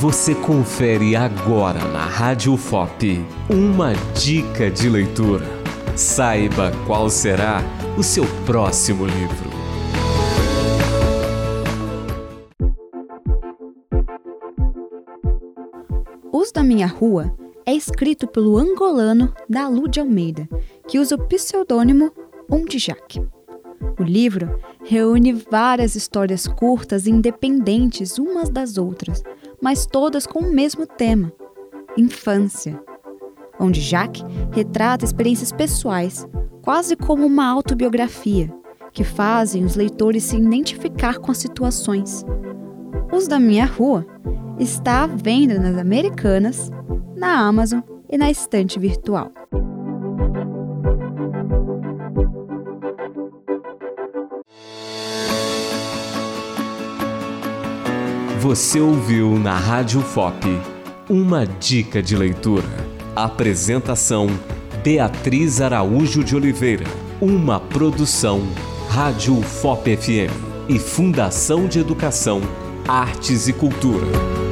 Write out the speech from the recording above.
Você confere agora na Rádio FOP uma dica de leitura. Saiba qual será o seu próximo livro. Os da Minha Rua é escrito pelo angolano Dalu de Almeida, que usa o pseudônimo Ondijak. O livro reúne várias histórias curtas e independentes umas das outras, mas todas com o mesmo tema: infância. Onde Jacques retrata experiências pessoais, quase como uma autobiografia, que fazem os leitores se identificar com as situações. Os da Minha Rua está à venda nas Americanas, na Amazon e na estante virtual. Você ouviu na Rádio FOP uma dica de leitura. Apresentação Beatriz Araújo de Oliveira. Uma produção Rádio FOP FM e Fundação de Educação, Artes e Cultura.